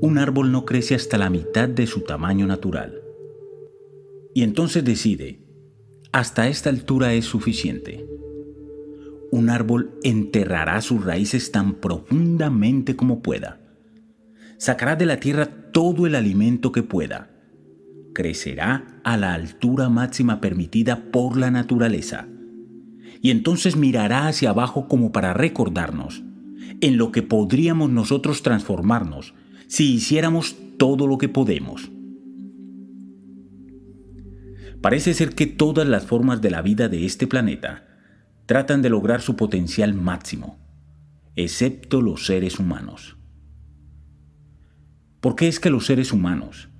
un árbol no crece hasta la mitad de su tamaño natural. Y entonces decide, hasta esta altura es suficiente. Un árbol enterrará sus raíces tan profundamente como pueda. Sacará de la tierra todo el alimento que pueda. Crecerá a la altura máxima permitida por la naturaleza. Y entonces mirará hacia abajo como para recordarnos en lo que podríamos nosotros transformarnos si hiciéramos todo lo que podemos. Parece ser que todas las formas de la vida de este planeta tratan de lograr su potencial máximo, excepto los seres humanos. ¿Por qué es que los seres humanos,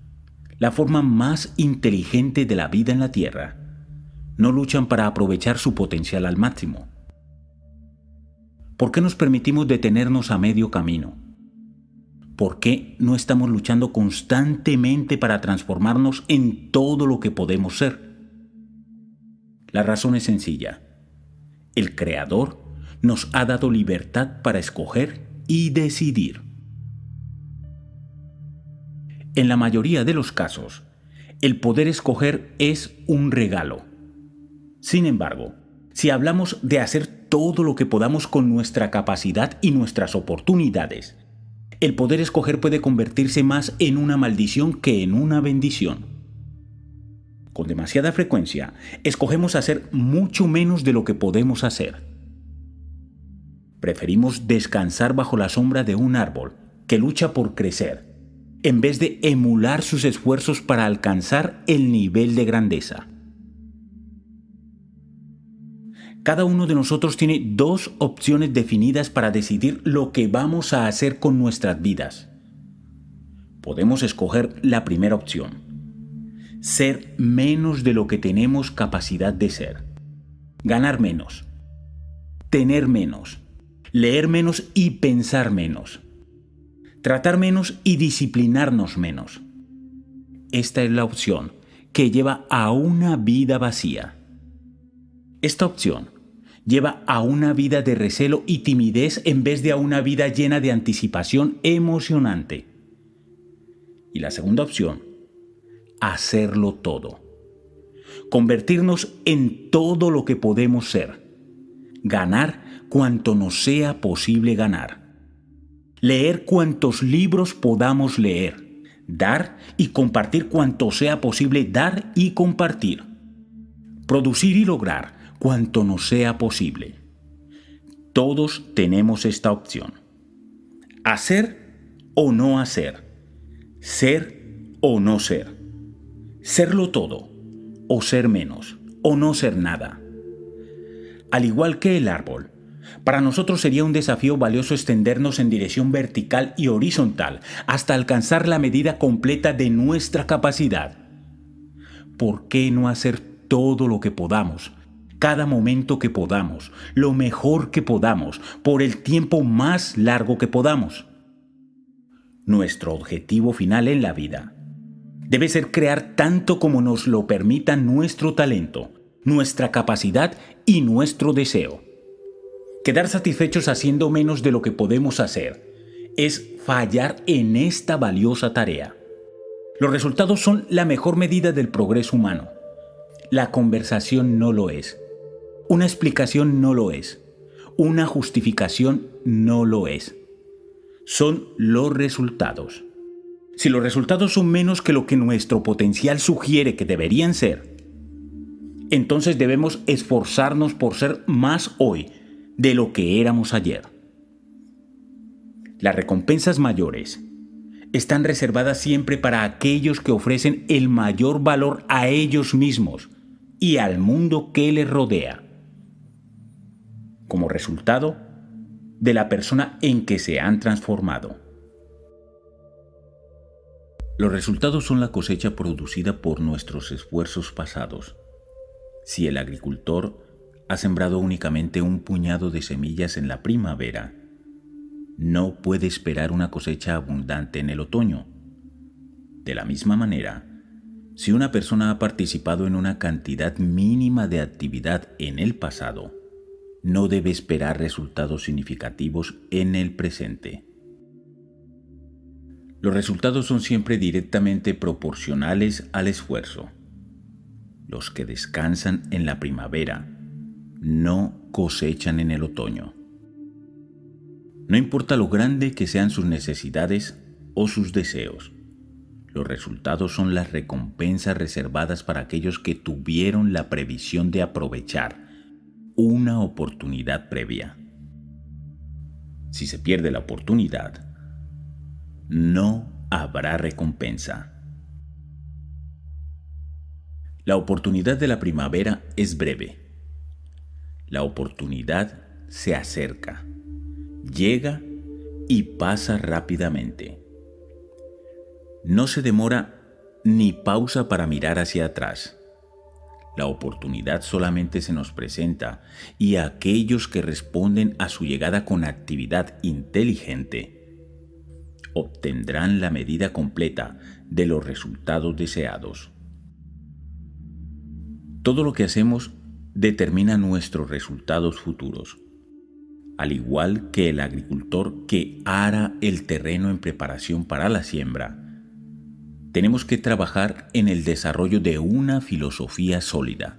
la forma más inteligente de la vida en la Tierra, no luchan para aprovechar su potencial al máximo? ¿Por qué nos permitimos detenernos a medio camino? ¿Por qué no estamos luchando constantemente para transformarnos en todo lo que podemos ser? La razón es sencilla. El Creador nos ha dado libertad para escoger y decidir. En la mayoría de los casos, el poder escoger es un regalo. Sin embargo, si hablamos de hacer todo lo que podamos con nuestra capacidad y nuestras oportunidades, el poder escoger puede convertirse más en una maldición que en una bendición. Con demasiada frecuencia, escogemos hacer mucho menos de lo que podemos hacer. Preferimos descansar bajo la sombra de un árbol que lucha por crecer, en vez de emular sus esfuerzos para alcanzar el nivel de grandeza. Cada uno de nosotros tiene dos opciones definidas para decidir lo que vamos a hacer con nuestras vidas. Podemos escoger la primera opción, ser menos de lo que tenemos capacidad de ser, ganar menos, tener menos, leer menos y pensar menos, tratar menos y disciplinarnos menos. Esta es la opción que lleva a una vida vacía. Esta opción lleva a una vida de recelo y timidez en vez de a una vida llena de anticipación emocionante. Y la segunda opción, hacerlo todo. Convertirnos en todo lo que podemos ser. Ganar cuanto nos sea posible ganar. Leer cuantos libros podamos leer. Dar y compartir cuanto sea posible dar y compartir. Producir y lograr cuanto nos sea posible. Todos tenemos esta opción. Hacer o no hacer. Ser o no ser. Serlo todo o ser menos o no ser nada. Al igual que el árbol, para nosotros sería un desafío valioso extendernos en dirección vertical y horizontal hasta alcanzar la medida completa de nuestra capacidad. ¿Por qué no hacer todo lo que podamos cada momento que podamos, lo mejor que podamos, por el tiempo más largo que podamos. Nuestro objetivo final en la vida debe ser crear tanto como nos lo permita nuestro talento, nuestra capacidad y nuestro deseo. Quedar satisfechos haciendo menos de lo que podemos hacer es fallar en esta valiosa tarea. Los resultados son la mejor medida del progreso humano. La conversación no lo es. Una explicación no lo es. Una justificación no lo es. Son los resultados. Si los resultados son menos que lo que nuestro potencial sugiere que deberían ser, entonces debemos esforzarnos por ser más hoy de lo que éramos ayer. Las recompensas mayores están reservadas siempre para aquellos que ofrecen el mayor valor a ellos mismos y al mundo que les rodea como resultado de la persona en que se han transformado. Los resultados son la cosecha producida por nuestros esfuerzos pasados. Si el agricultor ha sembrado únicamente un puñado de semillas en la primavera, no puede esperar una cosecha abundante en el otoño. De la misma manera, si una persona ha participado en una cantidad mínima de actividad en el pasado, no debe esperar resultados significativos en el presente. Los resultados son siempre directamente proporcionales al esfuerzo. Los que descansan en la primavera no cosechan en el otoño. No importa lo grande que sean sus necesidades o sus deseos, los resultados son las recompensas reservadas para aquellos que tuvieron la previsión de aprovechar una oportunidad previa. Si se pierde la oportunidad, no habrá recompensa. La oportunidad de la primavera es breve. La oportunidad se acerca, llega y pasa rápidamente. No se demora ni pausa para mirar hacia atrás. La oportunidad solamente se nos presenta y aquellos que responden a su llegada con actividad inteligente obtendrán la medida completa de los resultados deseados. Todo lo que hacemos determina nuestros resultados futuros, al igual que el agricultor que ara el terreno en preparación para la siembra. Tenemos que trabajar en el desarrollo de una filosofía sólida.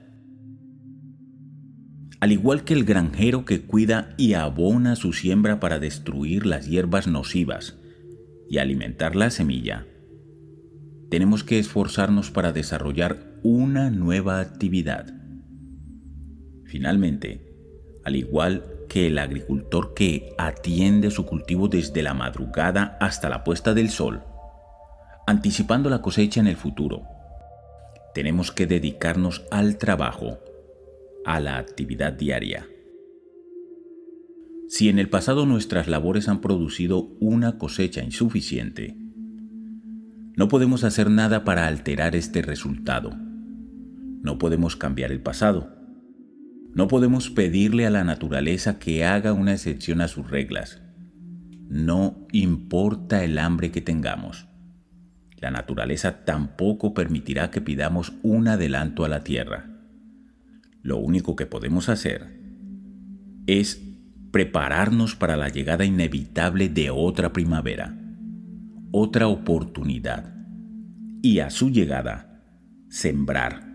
Al igual que el granjero que cuida y abona su siembra para destruir las hierbas nocivas y alimentar la semilla, tenemos que esforzarnos para desarrollar una nueva actividad. Finalmente, al igual que el agricultor que atiende su cultivo desde la madrugada hasta la puesta del sol, anticipando la cosecha en el futuro, tenemos que dedicarnos al trabajo, a la actividad diaria. Si en el pasado nuestras labores han producido una cosecha insuficiente, no podemos hacer nada para alterar este resultado. No podemos cambiar el pasado. No podemos pedirle a la naturaleza que haga una excepción a sus reglas. No importa el hambre que tengamos. La naturaleza tampoco permitirá que pidamos un adelanto a la tierra. Lo único que podemos hacer es prepararnos para la llegada inevitable de otra primavera, otra oportunidad, y a su llegada, sembrar,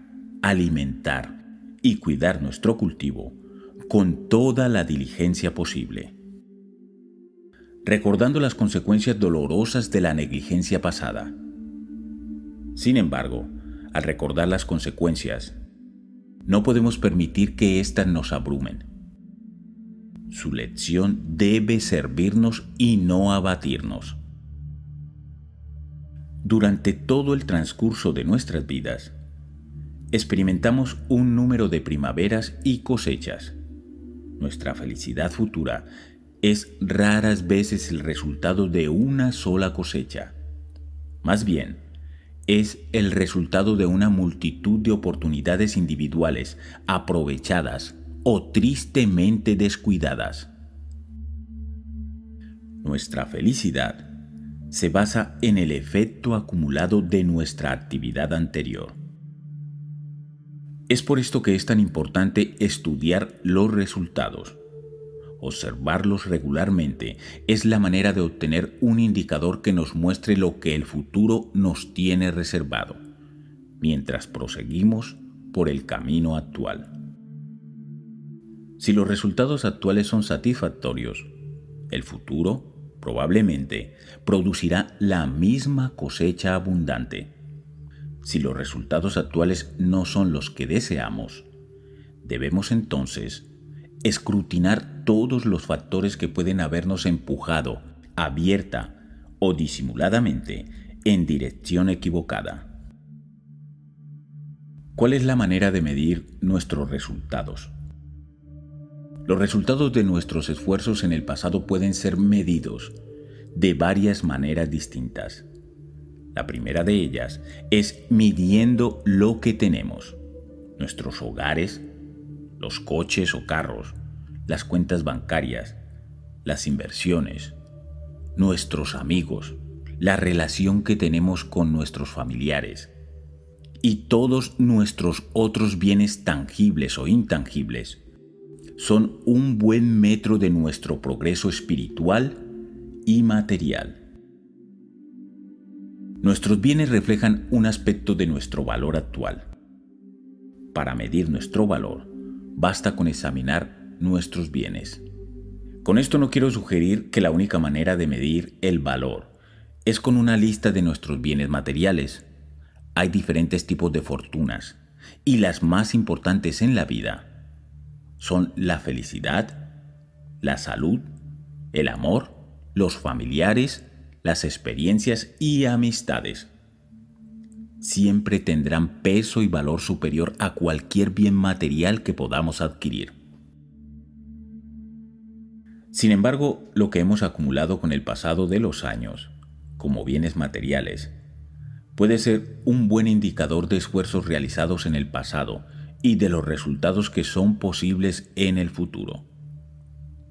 alimentar y cuidar nuestro cultivo con toda la diligencia posible. Recordando las consecuencias dolorosas de la negligencia pasada. Sin embargo, al recordar las consecuencias, no podemos permitir que éstas nos abrumen su lección debe servirnos y no abatirnos. Durante todo el transcurso de nuestras vidas, experimentamos un número de primaveras y cosechas. Nuestra felicidad futura es raras veces el resultado de una sola cosecha. Más bien, es el resultado de una multitud de oportunidades individuales aprovechadas o tristemente descuidadas. Nuestra felicidad se basa en el efecto acumulado de nuestra actividad anterior. Es por esto que es tan importante estudiar los resultados. Observarlos regularmente es la manera de obtener un indicador que nos muestre lo que el futuro nos tiene reservado, mientras proseguimos por el camino actual. Si los resultados actuales son satisfactorios, el futuro probablemente producirá la misma cosecha abundante. Si los resultados actuales no son los que deseamos, debemos entonces escrutinar todos los factores que pueden habernos empujado abierta o disimuladamente en dirección equivocada. ¿Cuál es la manera de medir nuestros resultados? Los resultados de nuestros esfuerzos en el pasado pueden ser medidos de varias maneras distintas. La primera de ellas es midiendo lo que tenemos, nuestros hogares, los coches o carros, las cuentas bancarias, las inversiones, nuestros amigos, la relación que tenemos con nuestros familiares y todos nuestros otros bienes tangibles o intangibles son un buen metro de nuestro progreso espiritual y material. Nuestros bienes reflejan un aspecto de nuestro valor actual. Para medir nuestro valor, basta con examinar nuestros bienes. Con esto no quiero sugerir que la única manera de medir el valor es con una lista de nuestros bienes materiales. Hay diferentes tipos de fortunas y las más importantes en la vida son la felicidad, la salud, el amor, los familiares, las experiencias y amistades. Siempre tendrán peso y valor superior a cualquier bien material que podamos adquirir. Sin embargo, lo que hemos acumulado con el pasado de los años, como bienes materiales, puede ser un buen indicador de esfuerzos realizados en el pasado y de los resultados que son posibles en el futuro.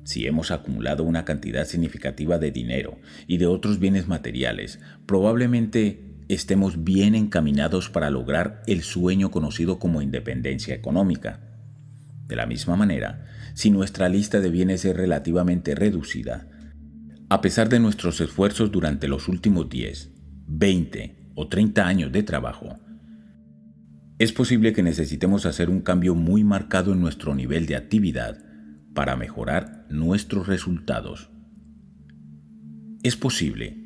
Si hemos acumulado una cantidad significativa de dinero y de otros bienes materiales, probablemente estemos bien encaminados para lograr el sueño conocido como independencia económica. De la misma manera, si nuestra lista de bienes es relativamente reducida, a pesar de nuestros esfuerzos durante los últimos 10, 20 o 30 años de trabajo, es posible que necesitemos hacer un cambio muy marcado en nuestro nivel de actividad para mejorar nuestros resultados. Es posible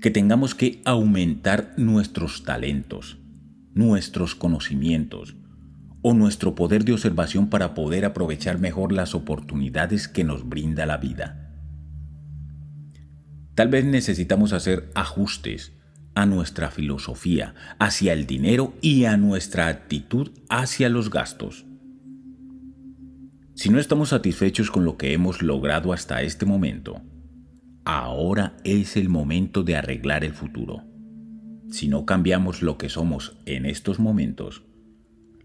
que tengamos que aumentar nuestros talentos, nuestros conocimientos o nuestro poder de observación para poder aprovechar mejor las oportunidades que nos brinda la vida. Tal vez necesitamos hacer ajustes a nuestra filosofía hacia el dinero y a nuestra actitud hacia los gastos. Si no estamos satisfechos con lo que hemos logrado hasta este momento, ahora es el momento de arreglar el futuro. Si no cambiamos lo que somos en estos momentos,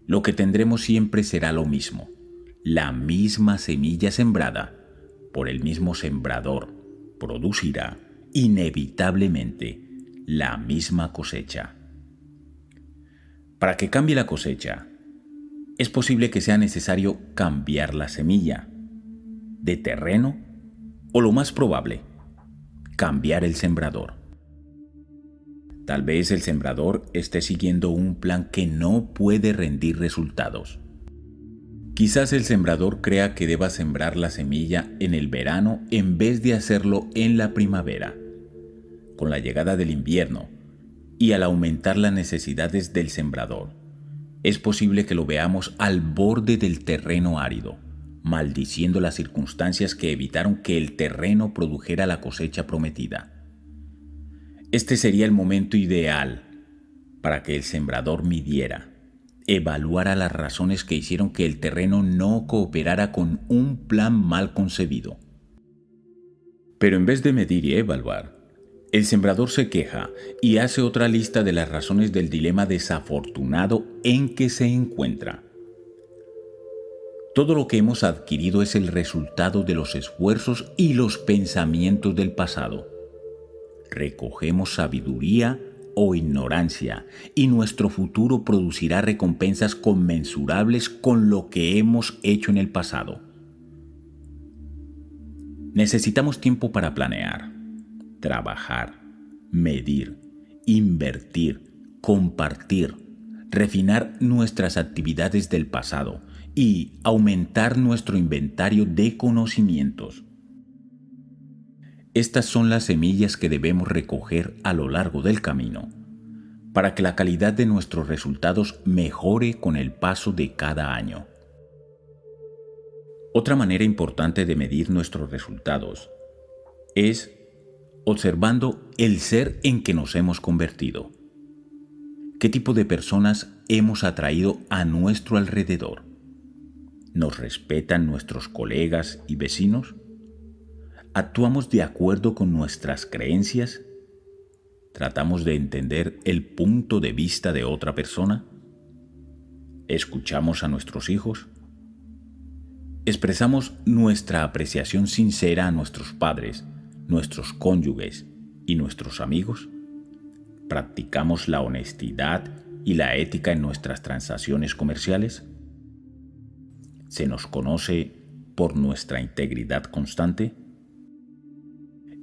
lo que tendremos siempre será lo mismo, la misma semilla sembrada por el mismo sembrador producirá inevitablemente la misma cosecha. Para que cambie la cosecha, es posible que sea necesario cambiar la semilla de terreno o lo más probable, cambiar el sembrador. Tal vez el sembrador esté siguiendo un plan que no puede rendir resultados. Quizás el sembrador crea que deba sembrar la semilla en el verano en vez de hacerlo en la primavera. Con la llegada del invierno y al aumentar las necesidades del sembrador, es posible que lo veamos al borde del terreno árido, maldiciendo las circunstancias que evitaron que el terreno produjera la cosecha prometida. Este sería el momento ideal para que el sembrador midiera, evaluara las razones que hicieron que el terreno no cooperara con un plan mal concebido. Pero en vez de medir y evaluar, el sembrador se queja y hace otra lista de las razones del dilema desafortunado en que se encuentra. Todo lo que hemos adquirido es el resultado de los esfuerzos y los pensamientos del pasado. Recogemos sabiduría o ignorancia y nuestro futuro producirá recompensas conmensurables con lo que hemos hecho en el pasado. Necesitamos tiempo para planear trabajar, medir, invertir, compartir, refinar nuestras actividades del pasado y aumentar nuestro inventario de conocimientos. Estas son las semillas que debemos recoger a lo largo del camino para que la calidad de nuestros resultados mejore con el paso de cada año. Otra manera importante de medir nuestros resultados es observando el ser en que nos hemos convertido. ¿Qué tipo de personas hemos atraído a nuestro alrededor? ¿Nos respetan nuestros colegas y vecinos? ¿Actuamos de acuerdo con nuestras creencias? ¿Tratamos de entender el punto de vista de otra persona? ¿Escuchamos a nuestros hijos? ¿Expresamos nuestra apreciación sincera a nuestros padres nuestros cónyuges y nuestros amigos? ¿Practicamos la honestidad y la ética en nuestras transacciones comerciales? ¿Se nos conoce por nuestra integridad constante?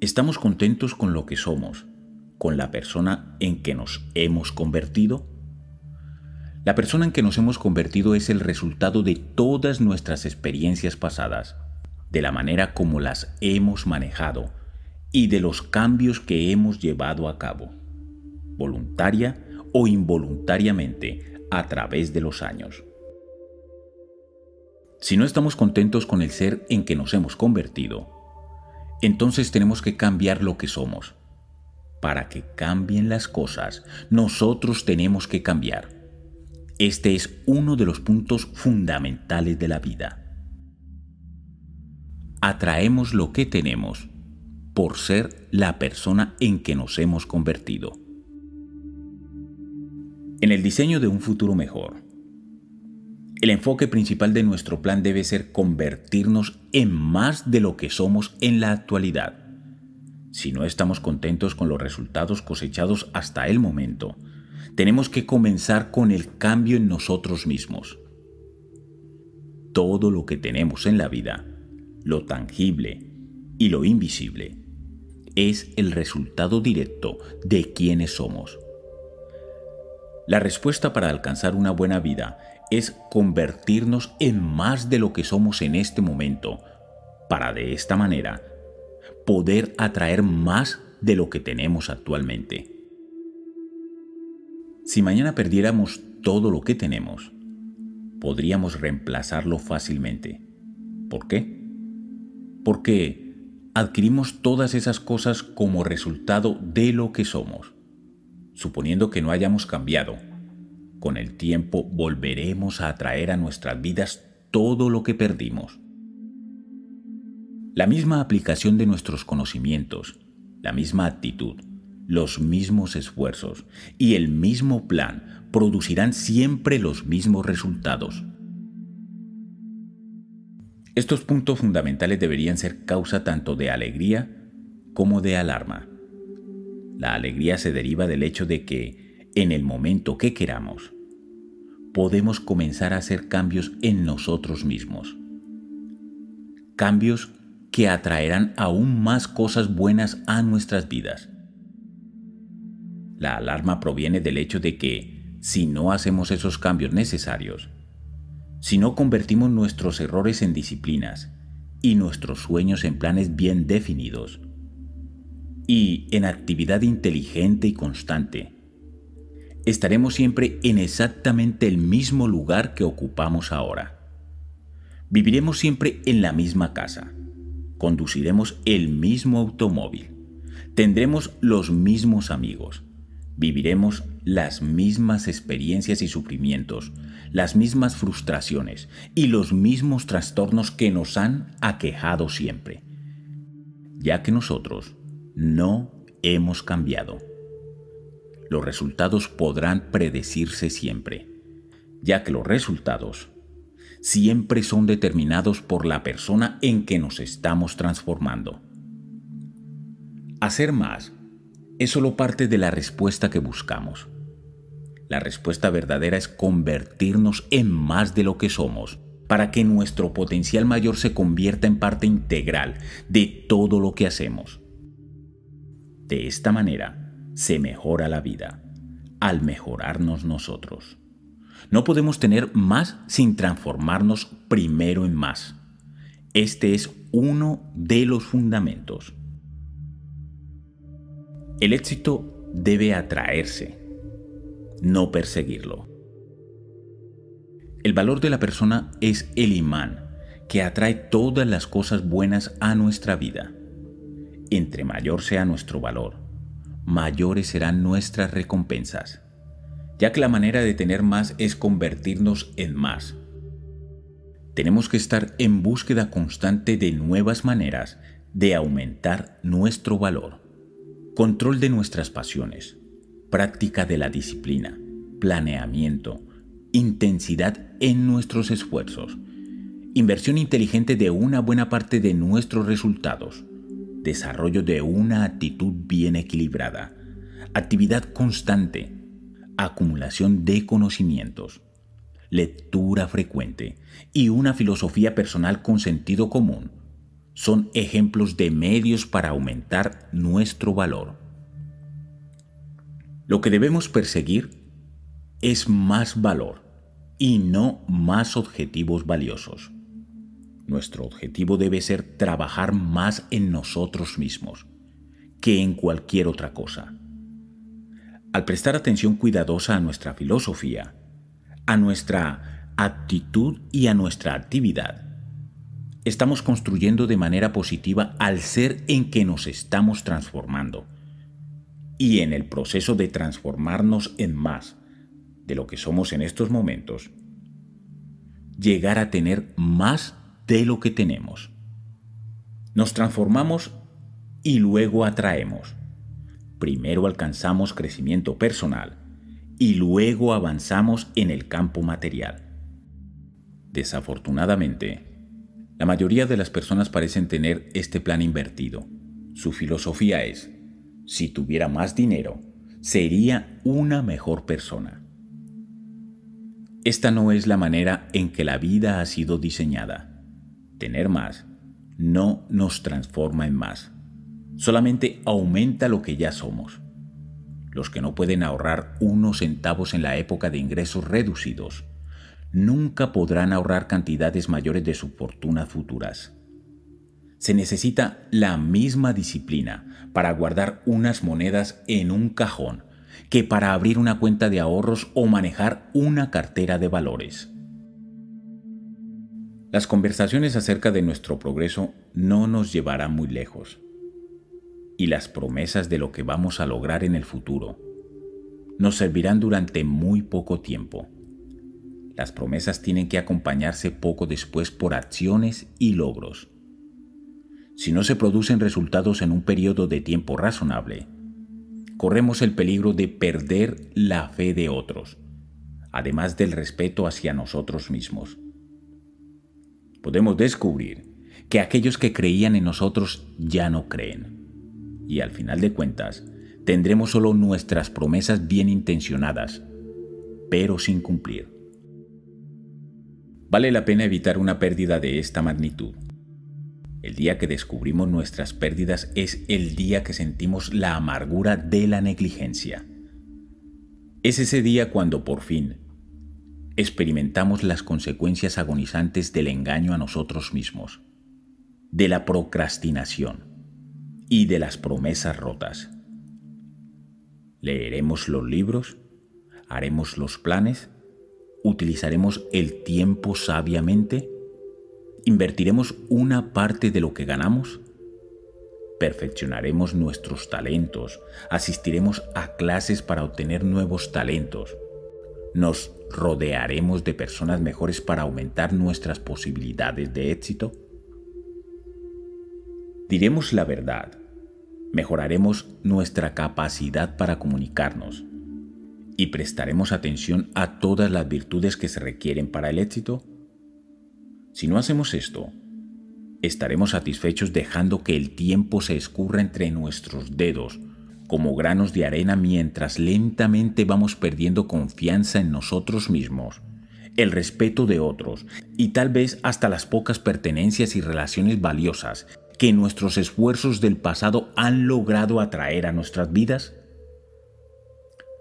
¿Estamos contentos con lo que somos, con la persona en que nos hemos convertido? La persona en que nos hemos convertido es el resultado de todas nuestras experiencias pasadas, de la manera como las hemos manejado y de los cambios que hemos llevado a cabo, voluntaria o involuntariamente, a través de los años. Si no estamos contentos con el ser en que nos hemos convertido, entonces tenemos que cambiar lo que somos. Para que cambien las cosas, nosotros tenemos que cambiar. Este es uno de los puntos fundamentales de la vida. Atraemos lo que tenemos por ser la persona en que nos hemos convertido. En el diseño de un futuro mejor, el enfoque principal de nuestro plan debe ser convertirnos en más de lo que somos en la actualidad. Si no estamos contentos con los resultados cosechados hasta el momento, tenemos que comenzar con el cambio en nosotros mismos. Todo lo que tenemos en la vida, lo tangible y lo invisible, es el resultado directo de quienes somos. La respuesta para alcanzar una buena vida es convertirnos en más de lo que somos en este momento, para de esta manera poder atraer más de lo que tenemos actualmente. Si mañana perdiéramos todo lo que tenemos, podríamos reemplazarlo fácilmente. ¿Por qué? Porque adquirimos todas esas cosas como resultado de lo que somos, suponiendo que no hayamos cambiado con el tiempo volveremos a atraer a nuestras vidas todo lo que perdimos. La misma aplicación de nuestros conocimientos, la misma actitud, los mismos esfuerzos y el mismo plan producirán siempre los mismos resultados. Estos puntos fundamentales deberían ser causa tanto de alegría como de alarma. La alegría se deriva del hecho de que, en el momento que queramos, podemos comenzar a hacer cambios en nosotros mismos. Cambios que atraerán aún más cosas buenas a nuestras vidas. La alarma proviene del hecho de que, si no hacemos esos cambios necesarios, si no convertimos nuestros errores en disciplinas y nuestros sueños en planes bien definidos, y en actividad inteligente y constante, estaremos siempre en exactamente el mismo lugar que ocupamos ahora. Viviremos siempre en la misma casa. Conduciremos el mismo automóvil. Tendremos los mismos amigos. Viviremos las mismas experiencias y sufrimientos, las mismas frustraciones y los mismos trastornos que nos han aquejado siempre, ya que nosotros no hemos cambiado los resultados podrán predecirse siempre, ya que los resultados siempre son determinados por la persona en que nos estamos transformando. Hacer más es solo parte de la respuesta que buscamos. La respuesta verdadera es convertirnos en más de lo que somos, para que nuestro potencial mayor se convierta en parte integral de todo lo que hacemos. De esta manera, se mejora la vida al mejorarnos nosotros. No podemos tener más sin transformarnos primero en más. Este es uno de los fundamentos. El éxito debe atraerse, no perseguirlo. El valor de la persona es el imán que atrae todas las cosas buenas a nuestra vida. Entre mayor sea nuestro valor, mayores serán nuestras recompensas, ya que la manera de tener más es convertirnos en más. Tenemos que estar en búsqueda constante de nuevas maneras de aumentar nuestro valor, control de nuestras pasiones, práctica de la disciplina, planeamiento, intensidad en nuestros esfuerzos, inversión inteligente de una buena parte de nuestros resultados, desarrollo de una actitud bien equilibrada, actividad constante, acumulación de conocimientos, lectura frecuente y una filosofía personal con sentido común son ejemplos de medios para aumentar nuestro valor. Lo que debemos perseguir es más valor y no más objetivos valiosos. Nuestro objetivo debe ser trabajar más en nosotros mismos que en cualquier otra cosa. Al prestar atención cuidadosa a nuestra filosofía, a nuestra actitud y a nuestra actividad, estamos construyendo de manera positiva al ser en que nos estamos transformando. Y en el proceso de transformarnos en más de lo que somos en estos momentos, llegar a tener más de lo que tenemos. Nos transformamos y luego atraemos. Primero alcanzamos crecimiento personal y luego avanzamos en el campo material. Desafortunadamente, la mayoría de las personas parecen tener este plan invertido. Su filosofía es, si tuviera más dinero, sería una mejor persona. Esta no es la manera en que la vida ha sido diseñada. Tener más no nos transforma en más, solamente aumenta lo que ya somos. Los que no pueden ahorrar unos centavos en la época de ingresos reducidos, nunca podrán ahorrar cantidades mayores de sus fortunas futuras. Se necesita la misma disciplina para guardar unas monedas en un cajón que para abrir una cuenta de ahorros o manejar una cartera de valores. Las conversaciones acerca de nuestro progreso no nos llevarán muy lejos. Y las promesas de lo que vamos a lograr en el futuro nos servirán durante muy poco tiempo. Las promesas tienen que acompañarse poco después por acciones y logros. Si no se producen resultados en un periodo de tiempo razonable, corremos el peligro de perder la fe de otros, además del respeto hacia nosotros mismos. Podemos descubrir que aquellos que creían en nosotros ya no creen. Y al final de cuentas, tendremos solo nuestras promesas bien intencionadas, pero sin cumplir. Vale la pena evitar una pérdida de esta magnitud el día que descubrimos nuestras pérdidas es el día que sentimos la amargura de la negligencia. Es ese día cuando por fin experimentamos las consecuencias agonizantes del engaño a nosotros mismos, de la procrastinación y de las promesas rotas. Leeremos los libros, haremos los planes, utilizaremos el tiempo sabiamente ¿Invertiremos una parte de lo que ganamos? Perfeccionaremos nuestros talentos, asistiremos a clases para obtener nuevos talentos. Nos rodearemos de personas mejores para aumentar nuestras posibilidades de éxito. Diremos la verdad, mejoraremos nuestra capacidad para comunicarnos y prestaremos atención a todas las virtudes que se requieren para el éxito. Si no hacemos esto, estaremos satisfechos dejando que el tiempo se escurra entre nuestros dedos como granos de arena mientras lentamente vamos perdiendo confianza en nosotros mismos, el respeto de otros y tal vez hasta las pocas pertenencias y relaciones valiosas que nuestros esfuerzos del pasado han logrado atraer a nuestras vidas?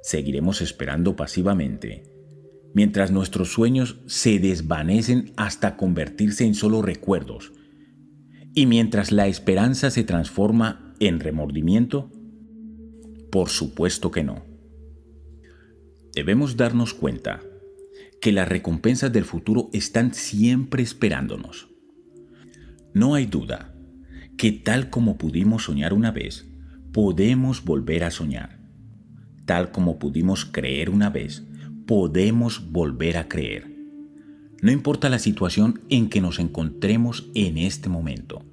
Seguiremos esperando pasivamente mientras nuestros sueños se desvanecen hasta convertirse en solo recuerdos, y mientras la esperanza se transforma en remordimiento? Por supuesto que no. Debemos darnos cuenta que las recompensas del futuro están siempre esperándonos. No hay duda que tal como pudimos soñar una vez, podemos volver a soñar. Tal como pudimos creer una vez, podemos volver a creer. No importa la situación en que nos encontremos en este momento,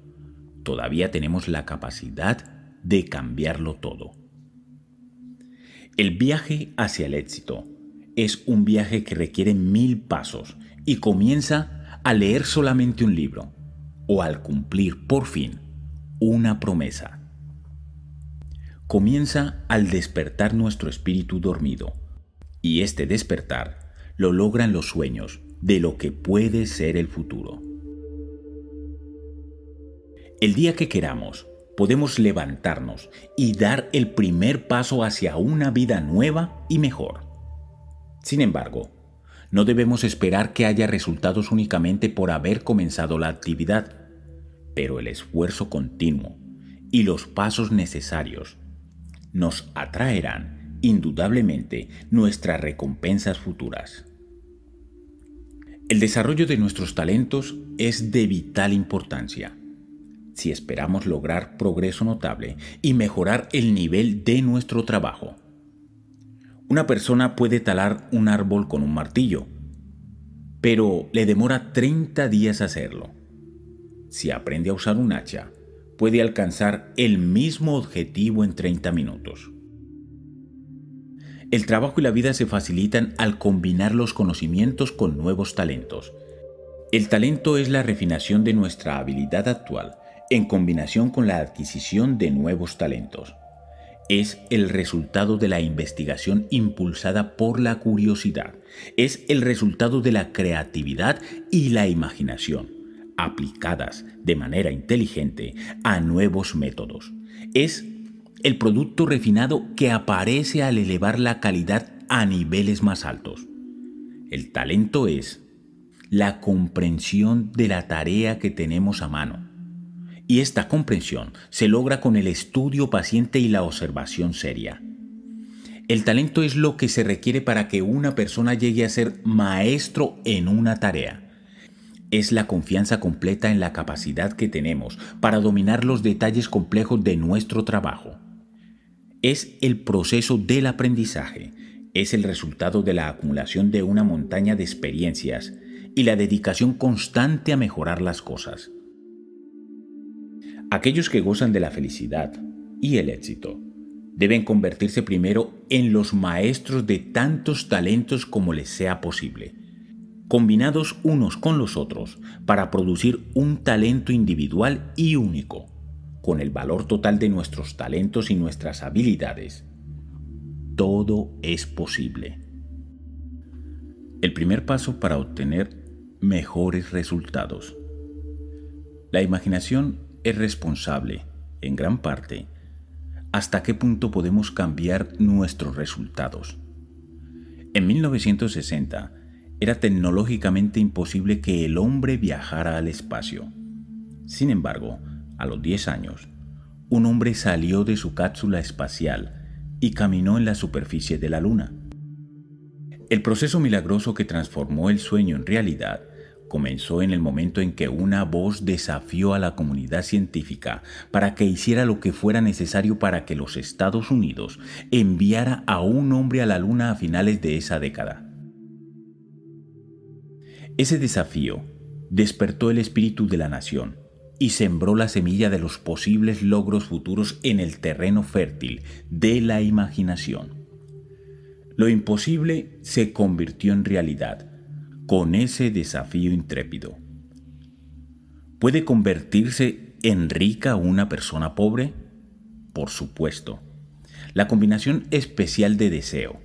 todavía tenemos la capacidad de cambiarlo todo. El viaje hacia el éxito es un viaje que requiere mil pasos y comienza al leer solamente un libro o al cumplir por fin una promesa. Comienza al despertar nuestro espíritu dormido y este despertar lo logran los sueños de lo que puede ser el futuro. El día que queramos, podemos levantarnos y dar el primer paso hacia una vida nueva y mejor. Sin embargo, no debemos esperar que haya resultados únicamente por haber comenzado la actividad, pero el esfuerzo continuo y los pasos necesarios nos atraerán indudablemente nuestras recompensas futuras. El desarrollo de nuestros talentos es de vital importancia si esperamos lograr progreso notable y mejorar el nivel de nuestro trabajo. Una persona puede talar un árbol con un martillo, pero le demora 30 días hacerlo. Si aprende a usar un hacha, puede alcanzar el mismo objetivo en 30 minutos. El trabajo y la vida se facilitan al combinar los conocimientos con nuevos talentos. El talento es la refinación de nuestra habilidad actual en combinación con la adquisición de nuevos talentos es el resultado de la investigación impulsada por la curiosidad, es el resultado de la creatividad y la imaginación, aplicadas de manera inteligente a nuevos métodos. Es el producto refinado que aparece al elevar la calidad a niveles más altos. El talento es la comprensión de la tarea que tenemos a mano y esta comprensión se logra con el estudio paciente y la observación seria. El talento es lo que se requiere para que una persona llegue a ser maestro en una tarea. Es la confianza completa en la capacidad que tenemos para dominar los detalles complejos de nuestro trabajo. Es el proceso del aprendizaje, es el resultado de la acumulación de una montaña de experiencias y la dedicación constante a mejorar las cosas. Aquellos que gozan de la felicidad y el éxito deben convertirse primero en los maestros de tantos talentos como les sea posible, combinados unos con los otros para producir un talento individual y único, con el valor total de nuestros talentos y nuestras habilidades. Todo es posible. El primer paso para obtener mejores resultados. La imaginación es responsable, en gran parte, hasta qué punto podemos cambiar nuestros resultados. En 1960 era tecnológicamente imposible que el hombre viajara al espacio. Sin embargo, a los 10 años, un hombre salió de su cápsula espacial y caminó en la superficie de la Luna. El proceso milagroso que transformó el sueño en realidad comenzó en el momento en que una voz desafió a la comunidad científica para que hiciera lo que fuera necesario para que los Estados Unidos enviara a un hombre a la Luna a finales de esa década. Ese desafío despertó el espíritu de la nación y sembró la semilla de los posibles logros futuros en el terreno fértil de la imaginación. Lo imposible se convirtió en realidad con ese desafío intrépido. ¿Puede convertirse en rica una persona pobre? Por supuesto. La combinación especial de deseo,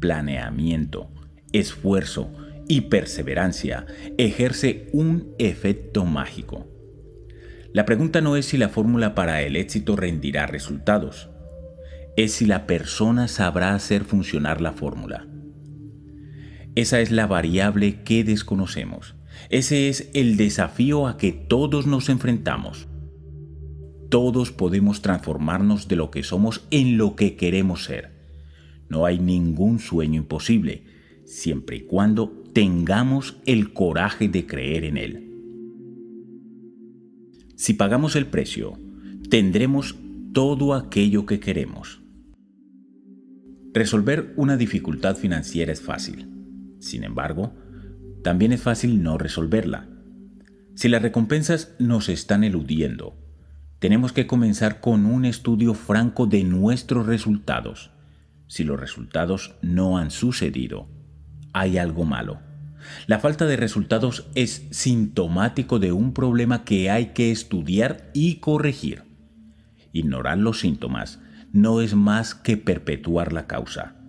planeamiento, esfuerzo y perseverancia ejerce un efecto mágico. La pregunta no es si la fórmula para el éxito rendirá resultados, es si la persona sabrá hacer funcionar la fórmula. Esa es la variable que desconocemos. Ese es el desafío a que todos nos enfrentamos. Todos podemos transformarnos de lo que somos en lo que queremos ser. No hay ningún sueño imposible, siempre y cuando tengamos el coraje de creer en él. Si pagamos el precio, tendremos todo aquello que queremos. Resolver una dificultad financiera es fácil. Sin embargo, también es fácil no resolverla. Si las recompensas nos están eludiendo, tenemos que comenzar con un estudio franco de nuestros resultados. Si los resultados no han sucedido, hay algo malo. La falta de resultados es sintomático de un problema que hay que estudiar y corregir. Ignorar los síntomas no es más que perpetuar la causa.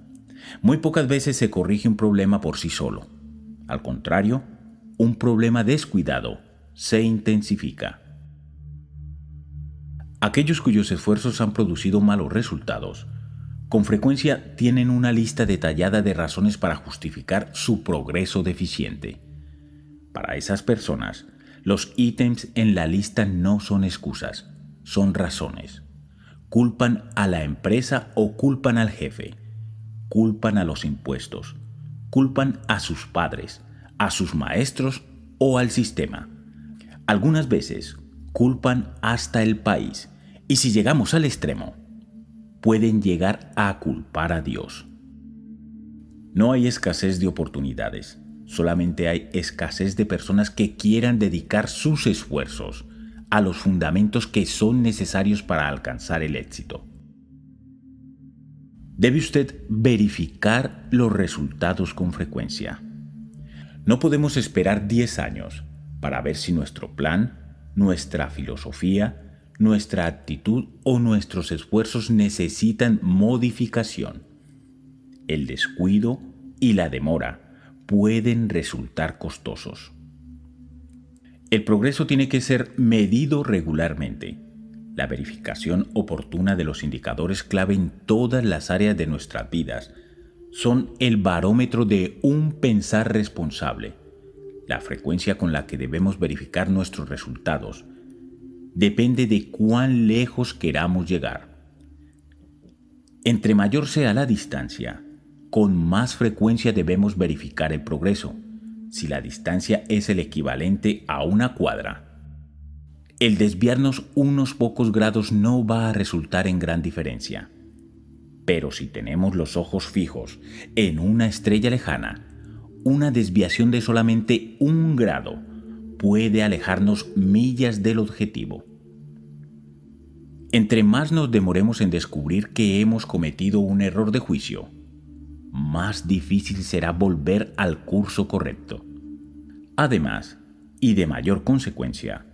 Muy pocas veces se corrige un problema por sí solo. Al contrario, un problema descuidado se intensifica. Aquellos cuyos esfuerzos han producido malos resultados, con frecuencia tienen una lista detallada de razones para justificar su progreso deficiente. Para esas personas, los ítems en la lista no son excusas, son razones. Culpan a la empresa o culpan al jefe. Culpan a los impuestos. Culpan a sus padres, a sus maestros o al sistema. Algunas veces culpan hasta el país y si llegamos al extremo, pueden llegar a culpar a Dios. No hay escasez de oportunidades, solamente hay escasez de personas que quieran dedicar sus esfuerzos a los fundamentos que son necesarios para alcanzar el éxito. Debe usted verificar los resultados con frecuencia. No podemos esperar 10 años para ver si nuestro plan, nuestra filosofía, nuestra actitud o nuestros esfuerzos necesitan modificación. El descuido y la demora pueden resultar costosos. El progreso tiene que ser medido regularmente. La verificación oportuna de los indicadores clave en todas las áreas de nuestras vidas son el barómetro de un pensar responsable, la frecuencia con la que debemos verificar nuestros resultados, depende de cuán lejos queramos llegar. Entre mayor sea la distancia, con más frecuencia debemos verificar el progreso, si la distancia es el equivalente a una cuadra. El desviarnos unos pocos grados no va a resultar en gran diferencia. Pero si tenemos los ojos fijos en una estrella lejana, una desviación de solamente un grado puede alejarnos millas del objetivo. Entre más nos demoremos en descubrir que hemos cometido un error de juicio, más difícil será volver al curso correcto. Además, y de mayor consecuencia,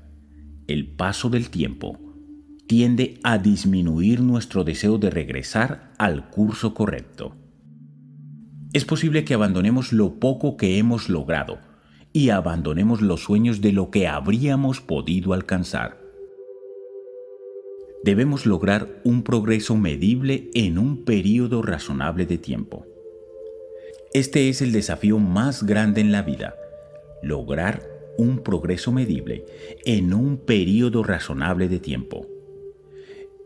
el paso del tiempo tiende a disminuir nuestro deseo de regresar al curso correcto. Es posible que abandonemos lo poco que hemos logrado y abandonemos los sueños de lo que habríamos podido alcanzar. Debemos lograr un progreso medible en un periodo razonable de tiempo. Este es el desafío más grande en la vida, lograr un progreso medible en un periodo razonable de tiempo.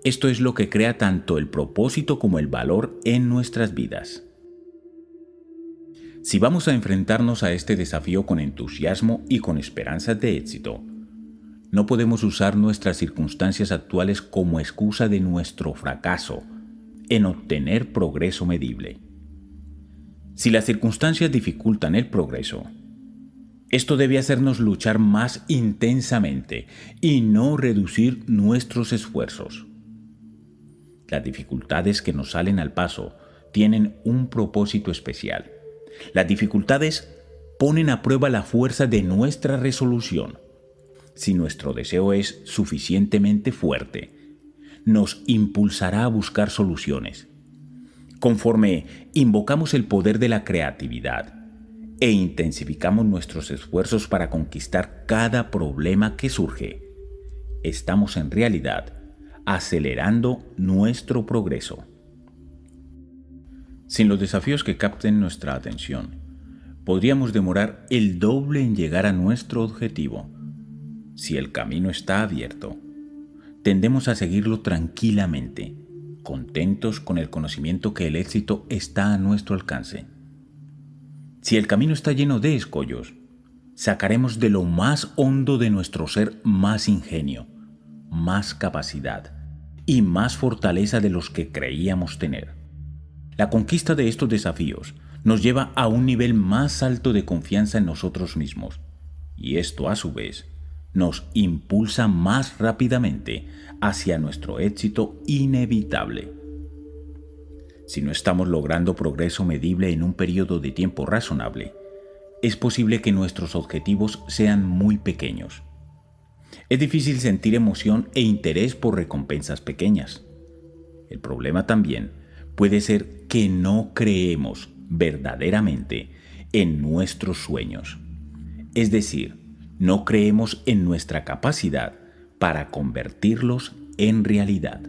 Esto es lo que crea tanto el propósito como el valor en nuestras vidas. Si vamos a enfrentarnos a este desafío con entusiasmo y con esperanzas de éxito, no podemos usar nuestras circunstancias actuales como excusa de nuestro fracaso en obtener progreso medible. Si las circunstancias dificultan el progreso, esto debe hacernos luchar más intensamente y no reducir nuestros esfuerzos. Las dificultades que nos salen al paso tienen un propósito especial las dificultades ponen a prueba la fuerza de nuestra resolución. Si nuestro deseo es suficientemente fuerte, nos impulsará a buscar soluciones. Conforme invocamos el poder de la creatividad e intensificamos nuestros esfuerzos para conquistar cada problema que surge, estamos en realidad acelerando nuestro progreso. Sin los desafíos que capten nuestra atención, podríamos demorar el doble en llegar a nuestro objetivo. Si el camino está abierto, tendemos a seguirlo tranquilamente, contentos con el conocimiento que el éxito está a nuestro alcance. Si el camino está lleno de escollos, sacaremos de lo más hondo de nuestro ser más ingenio, más capacidad y más fortaleza de los que creíamos tener. La conquista de estos desafíos nos lleva a un nivel más alto de confianza en nosotros mismos y esto a su vez nos impulsa más rápidamente hacia nuestro éxito inevitable. Si no estamos logrando progreso medible en un periodo de tiempo razonable, es posible que nuestros objetivos sean muy pequeños. Es difícil sentir emoción e interés por recompensas pequeñas. El problema también puede ser que no creemos verdaderamente en nuestros sueños. Es decir, no creemos en nuestra capacidad para convertirlos en realidad.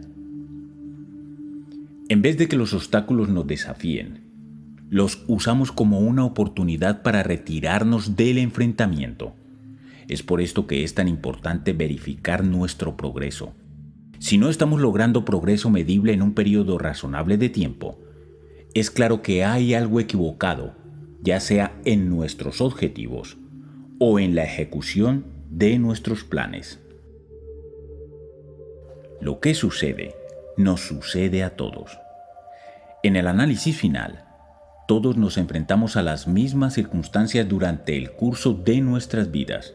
En vez de que los obstáculos nos desafíen, los usamos como una oportunidad para retirarnos del enfrentamiento. Es por esto que es tan importante verificar nuestro progreso. Si no estamos logrando progreso medible en un periodo razonable de tiempo, es claro que hay algo equivocado, ya sea en nuestros objetivos o en la ejecución de nuestros planes. Lo que sucede nos sucede a todos. En el análisis final, todos nos enfrentamos a las mismas circunstancias durante el curso de nuestras vidas.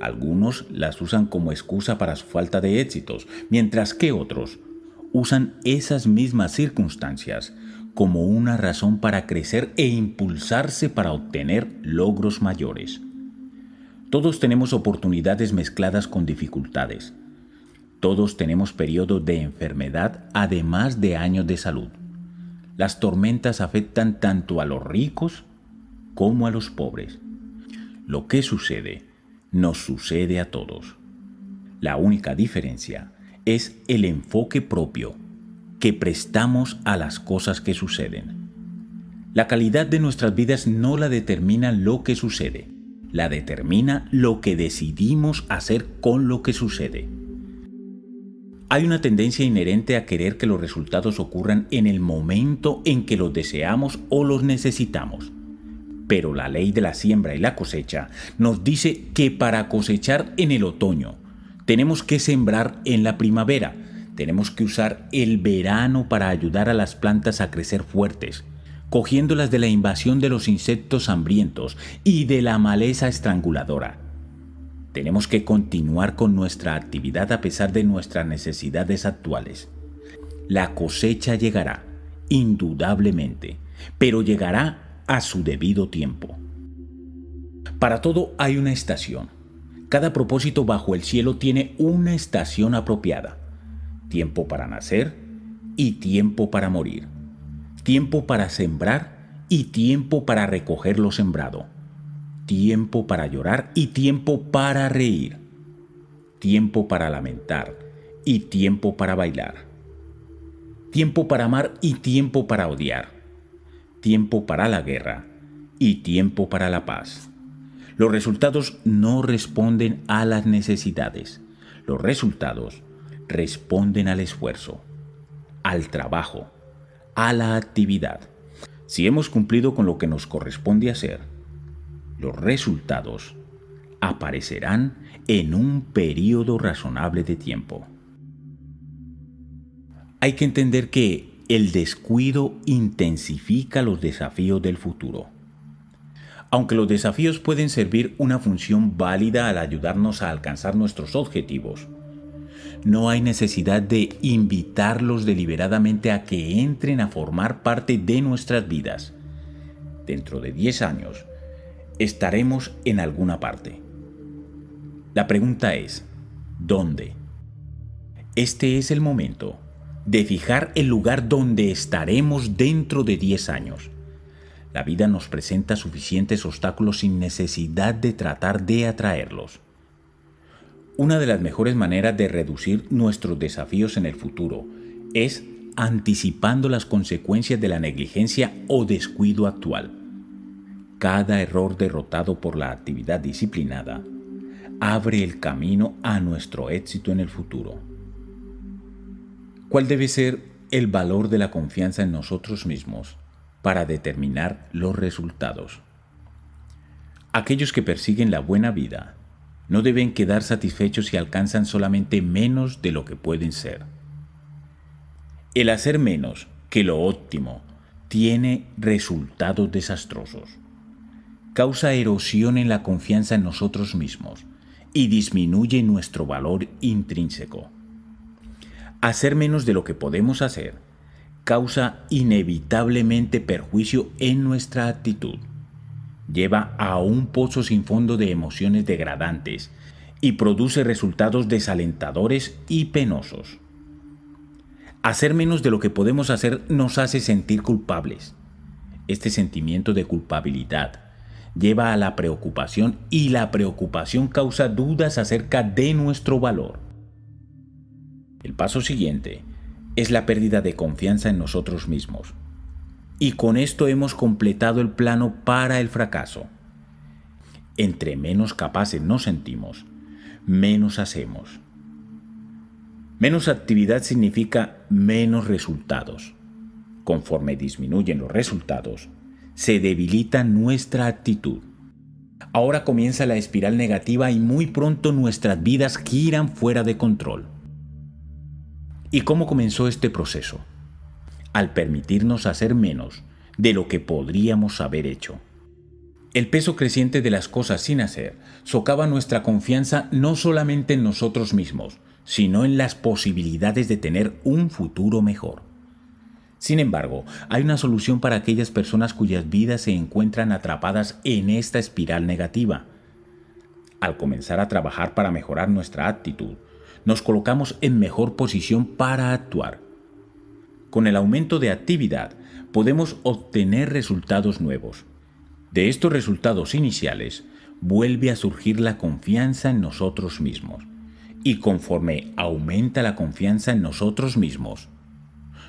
Algunos las usan como excusa para su falta de éxitos, mientras que otros usan esas mismas circunstancias como una razón para crecer e impulsarse para obtener logros mayores. Todos tenemos oportunidades mezcladas con dificultades. Todos tenemos periodos de enfermedad además de años de salud. Las tormentas afectan tanto a los ricos como a los pobres. Lo que sucede nos sucede a todos. La única diferencia es el enfoque propio que prestamos a las cosas que suceden. La calidad de nuestras vidas no la determina lo que sucede, la determina lo que decidimos hacer con lo que sucede. Hay una tendencia inherente a querer que los resultados ocurran en el momento en que los deseamos o los necesitamos. Pero la ley de la siembra y la cosecha nos dice que para cosechar en el otoño tenemos que sembrar en la primavera, tenemos que usar el verano para ayudar a las plantas a crecer fuertes, cogiéndolas de la invasión de los insectos hambrientos y de la maleza estranguladora. Tenemos que continuar con nuestra actividad a pesar de nuestras necesidades actuales. La cosecha llegará, indudablemente, pero llegará a su debido tiempo. Para todo hay una estación. Cada propósito bajo el cielo tiene una estación apropiada. Tiempo para nacer y tiempo para morir. Tiempo para sembrar y tiempo para recoger lo sembrado tiempo para llorar y tiempo para reír, tiempo para lamentar y tiempo para bailar, tiempo para amar y tiempo para odiar, tiempo para la guerra y tiempo para la paz. Los resultados no responden a las necesidades, los resultados responden al esfuerzo, al trabajo, a la actividad. Si hemos cumplido con lo que nos corresponde hacer, los resultados aparecerán en un periodo razonable de tiempo. Hay que entender que el descuido intensifica los desafíos del futuro. Aunque los desafíos pueden servir una función válida al ayudarnos a alcanzar nuestros objetivos, no hay necesidad de invitarlos deliberadamente a que entren a formar parte de nuestras vidas. Dentro de 10 años, estaremos en alguna parte. La pregunta es, ¿dónde? Este es el momento de fijar el lugar donde estaremos dentro de 10 años. La vida nos presenta suficientes obstáculos sin necesidad de tratar de atraerlos. Una de las mejores maneras de reducir nuestros desafíos en el futuro es anticipando las consecuencias de la negligencia o descuido actual cada error derrotado por la actividad disciplinada abre el camino a nuestro éxito en el futuro. ¿Cuál debe ser el valor de la confianza en nosotros mismos para determinar los resultados? Aquellos que persiguen la buena vida no deben quedar satisfechos si alcanzan solamente menos de lo que pueden ser. El hacer menos que lo óptimo tiene resultados desastrosos causa erosión en la confianza en nosotros mismos y disminuye nuestro valor intrínseco. Hacer menos de lo que podemos hacer causa inevitablemente perjuicio en nuestra actitud. Lleva a un pozo sin fondo de emociones degradantes y produce resultados desalentadores y penosos. Hacer menos de lo que podemos hacer nos hace sentir culpables. Este sentimiento de culpabilidad lleva a la preocupación y la preocupación causa dudas acerca de nuestro valor. El paso siguiente es la pérdida de confianza en nosotros mismos. Y con esto hemos completado el plano para el fracaso. Entre menos capaces nos sentimos, menos hacemos. Menos actividad significa menos resultados. Conforme disminuyen los resultados, se debilita nuestra actitud. Ahora comienza la espiral negativa y muy pronto nuestras vidas giran fuera de control. ¿Y cómo comenzó este proceso? Al permitirnos hacer menos de lo que podríamos haber hecho. El peso creciente de las cosas sin hacer socava nuestra confianza no solamente en nosotros mismos, sino en las posibilidades de tener un futuro mejor. Sin embargo, hay una solución para aquellas personas cuyas vidas se encuentran atrapadas en esta espiral negativa. Al comenzar a trabajar para mejorar nuestra actitud, nos colocamos en mejor posición para actuar. Con el aumento de actividad podemos obtener resultados nuevos. De estos resultados iniciales vuelve a surgir la confianza en nosotros mismos. Y conforme aumenta la confianza en nosotros mismos,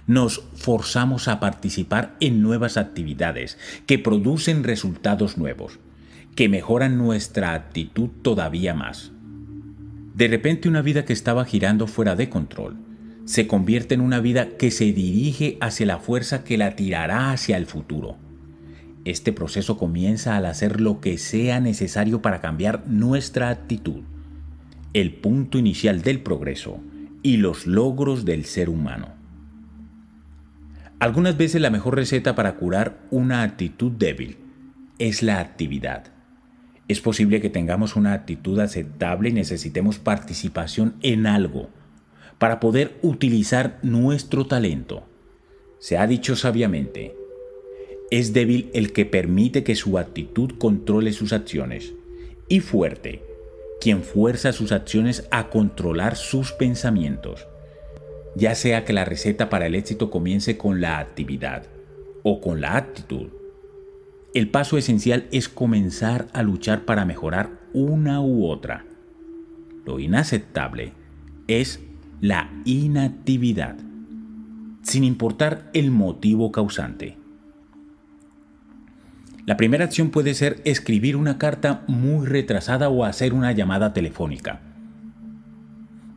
nos forzamos a participar en nuevas actividades que producen resultados nuevos, que mejoran nuestra actitud todavía más. De repente una vida que estaba girando fuera de control se convierte en una vida que se dirige hacia la fuerza que la tirará hacia el futuro. Este proceso comienza al hacer lo que sea necesario para cambiar nuestra actitud, el punto inicial del progreso y los logros del ser humano. Algunas veces la mejor receta para curar una actitud débil es la actividad. Es posible que tengamos una actitud aceptable y necesitemos participación en algo para poder utilizar nuestro talento. Se ha dicho sabiamente, es débil el que permite que su actitud controle sus acciones y fuerte quien fuerza sus acciones a controlar sus pensamientos. Ya sea que la receta para el éxito comience con la actividad o con la actitud el paso esencial es comenzar a luchar para mejorar una u otra. Lo inaceptable es la inactividad, sin importar el motivo causante. La primera acción puede ser escribir una carta muy retrasada o hacer una llamada telefónica.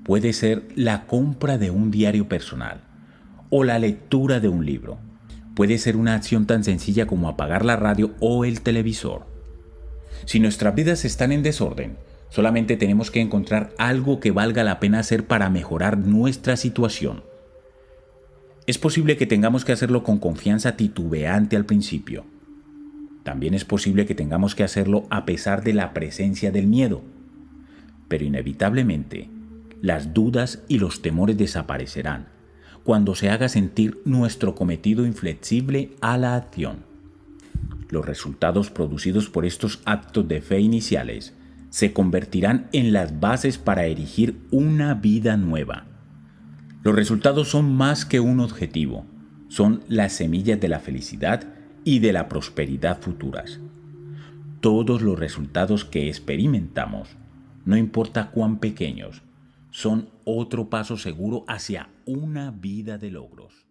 Puede ser la compra de un diario personal o la lectura de un libro puede ser una acción tan sencilla como apagar la radio o el televisor. Si nuestras vidas están en desorden, solamente tenemos que encontrar algo que valga la pena hacer para mejorar nuestra situación. Es posible que tengamos que hacerlo con confianza titubeante al principio. También es posible que tengamos que hacerlo a pesar de la presencia del miedo. Pero inevitablemente, las dudas y los temores desaparecerán cuando se haga sentir nuestro cometido inflexible a la acción. Los resultados producidos por estos actos de fe iniciales se convertirán en las bases para erigir una vida nueva. Los resultados son más que un objetivo, son las semillas de la felicidad y de la prosperidad futuras. Todos los resultados que experimentamos, no importa cuán pequeños, son otro paso seguro hacia una vida de logros.